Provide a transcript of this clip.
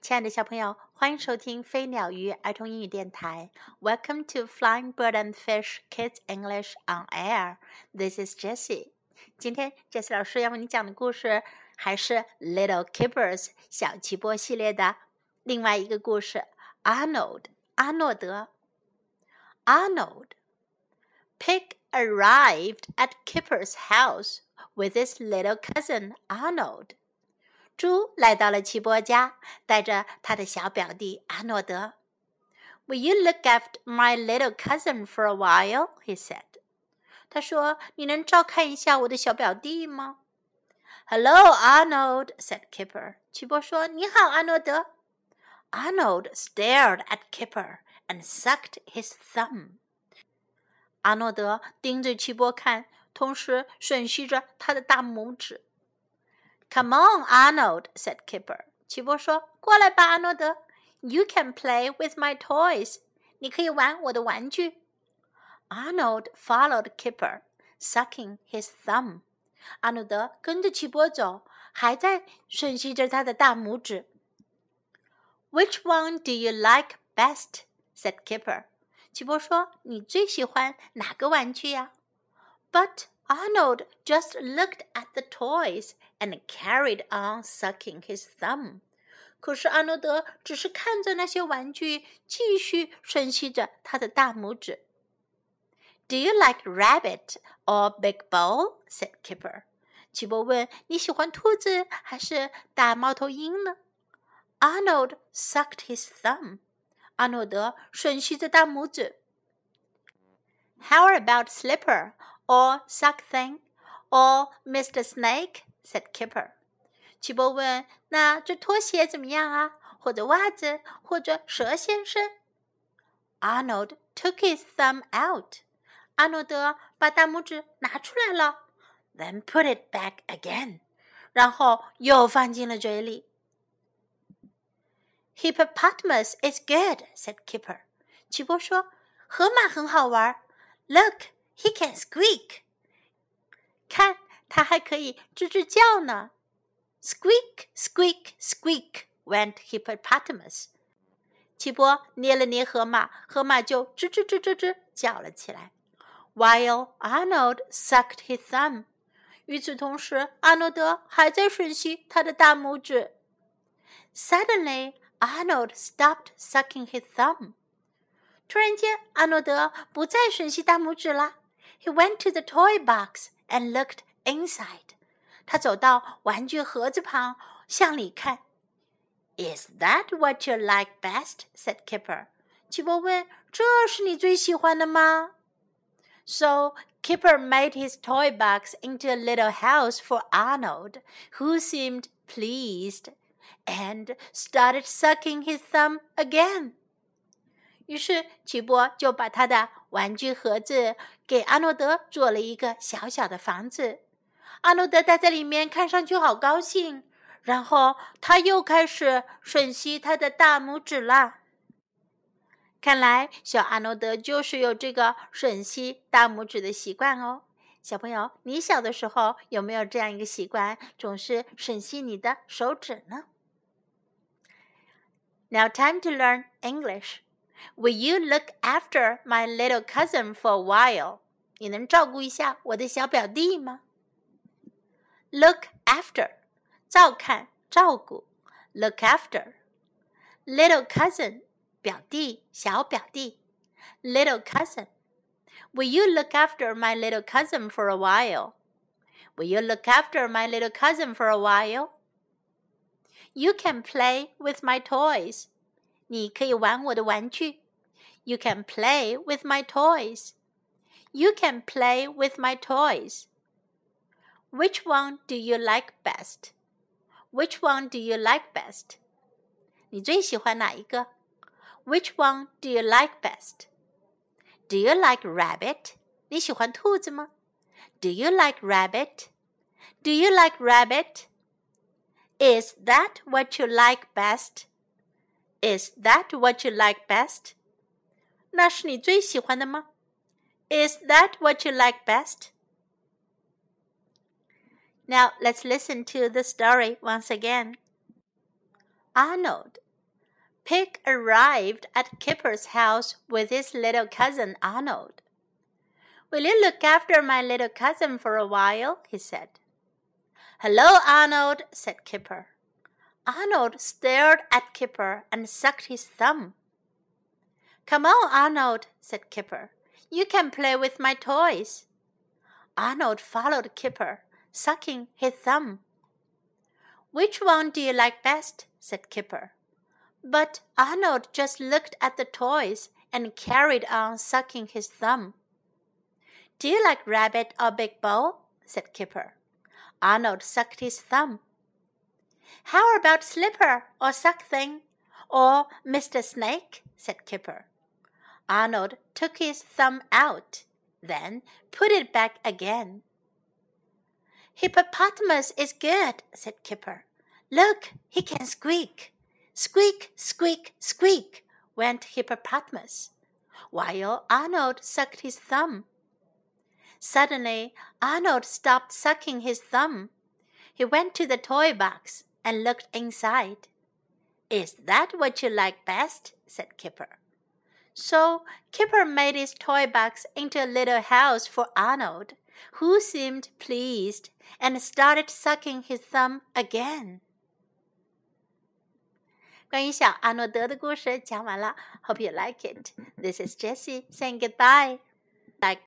亲爱的小朋友，欢迎收听飞鸟鱼儿童英语电台。Welcome to Flying Bird and Fish Kids English on Air. This is Jessie. 今天 Jessie 老师要为你讲的故事还是 Little Kippers 小奇波系列的另外一个故事，Arnold 阿诺德。Arnold Pig arrived at Kipper's house with his little cousin Arnold. 猪来到了奇波家，带着他的小表弟阿诺德。Will you look after my little cousin for a while? He said. 他说：“你能照看一下我的小表弟吗？”Hello, Arnold," said Kipper. 奇波说：“你好，阿诺德。” Arnold stared at Kipper and sucked his thumb. 阿诺德盯着奇波看，同时吮吸着他的大拇指。 Come on, Arnold," said Kipper. 奇波说：“过来吧，阿诺德。You can play with my toys. 你可以玩我的玩具。” Arnold followed Kipper, sucking his thumb. 阿诺德跟着奇波走，还在吮吸着他的大拇指。Which one do you like best? said Kipper. 奇波说：“你最喜欢哪个玩具呀？”But Arnold just looked at the toys and carried on sucking his thumb. thumb。可是阿诺德只是看着那些玩具，继续吮吸着他的大拇指。Do you like rabbit or Big Owl? said Kipper. 齐博问：“你喜欢兔子还是大猫头鹰呢？”Arnold sucked his thumb. 阿诺德吮吸着大拇指。How about slipper or Suck Thing or Mr. Snake? said Kipper. 奇波问：“那这拖鞋怎么样啊？或者袜子，或者蛇先生？”Arnold took his thumb out. 阿诺德把大拇指拿出来了，then put it back again. 然后又放进了嘴里。Hippopotamus is good, said Kipper. 奇波说：“河马很好玩。Look, he can squeak. 看，它还可以吱吱叫呢。Squeak, squeak, squeak went hippopotamus. 奇波捏了捏河马，河马就吱吱吱吱吱叫了起来。While Arnold sucked his thumb. 与此同时，阿诺德还在吮吸他的大拇指。Suddenly, Arnold stopped sucking his thumb. 突然间，阿诺德不再吮吸大拇指了。 He went to the toy box and looked inside. 他走到玩具盒子旁，向里看。Is that what you like best? said Kipper. 奇波问：“这是你最喜欢的吗？” So Kipper made his toy box into a little house for Arnold, who seemed pleased and started sucking his thumb again. 于是奇波就把他的玩具盒子给阿诺德做了一个小小的房子。阿诺德待在里面，看上去好高兴。然后他又开始吮吸他的大拇指啦。看来小阿诺德就是有这个吮吸大拇指的习惯哦。小朋友，你小的时候有没有这样一个习惯，总是吮吸你的手指呢？Now, time to learn English. Will you look after my little cousin for a while? 你能照顾一下我的小表弟吗？Look after，照看、照顾。Look after little cousin，表弟、小表弟。Little cousin. Will you look after my little cousin for a while? Will you look after my little cousin for a while? You can play with my toys. 你可以玩我的玩具。You can play with my toys. You can play with my toys. Which one do you like best? Which one do you like best? 你最喜欢哪一个？Which one do you like best? Do you like rabbit? 你喜欢兔子吗？Do you like rabbit? Do you like rabbit? Is that what you like best? Is that what you like best? 那是你最喜欢的吗？Is that what you like best? Now let's listen to the story once again. Arnold Pig arrived at Kipper's house with his little cousin Arnold. Will you look after my little cousin for a while? he said. Hello, Arnold, said Kipper. Arnold stared at Kipper and sucked his thumb. Come on, Arnold, said Kipper. You can play with my toys. Arnold followed Kipper, sucking his thumb. Which one do you like best? said Kipper. But Arnold just looked at the toys and carried on sucking his thumb. Do you like Rabbit or Big Owl? said Kipper. Arnold sucked his thumb. How about Slipper or Suck Thing or Mr. Snake? said Kipper. Arnold took his thumb out, then put it back again. Hippopotamus is good, said Kipper. Look, he can squeak. Squeak, squeak, squeak, went Hippopotamus, while Arnold sucked his thumb. Suddenly, Arnold stopped sucking his thumb. He went to the toy box and looked inside. Is that what you like best? said Kipper. So Kipper made his toy box into a little house for Arnold, who seemed pleased and started sucking his thumb again. 关于小阿诺德的故事讲完了。Hope you like it. This is Jessie saying goodbye.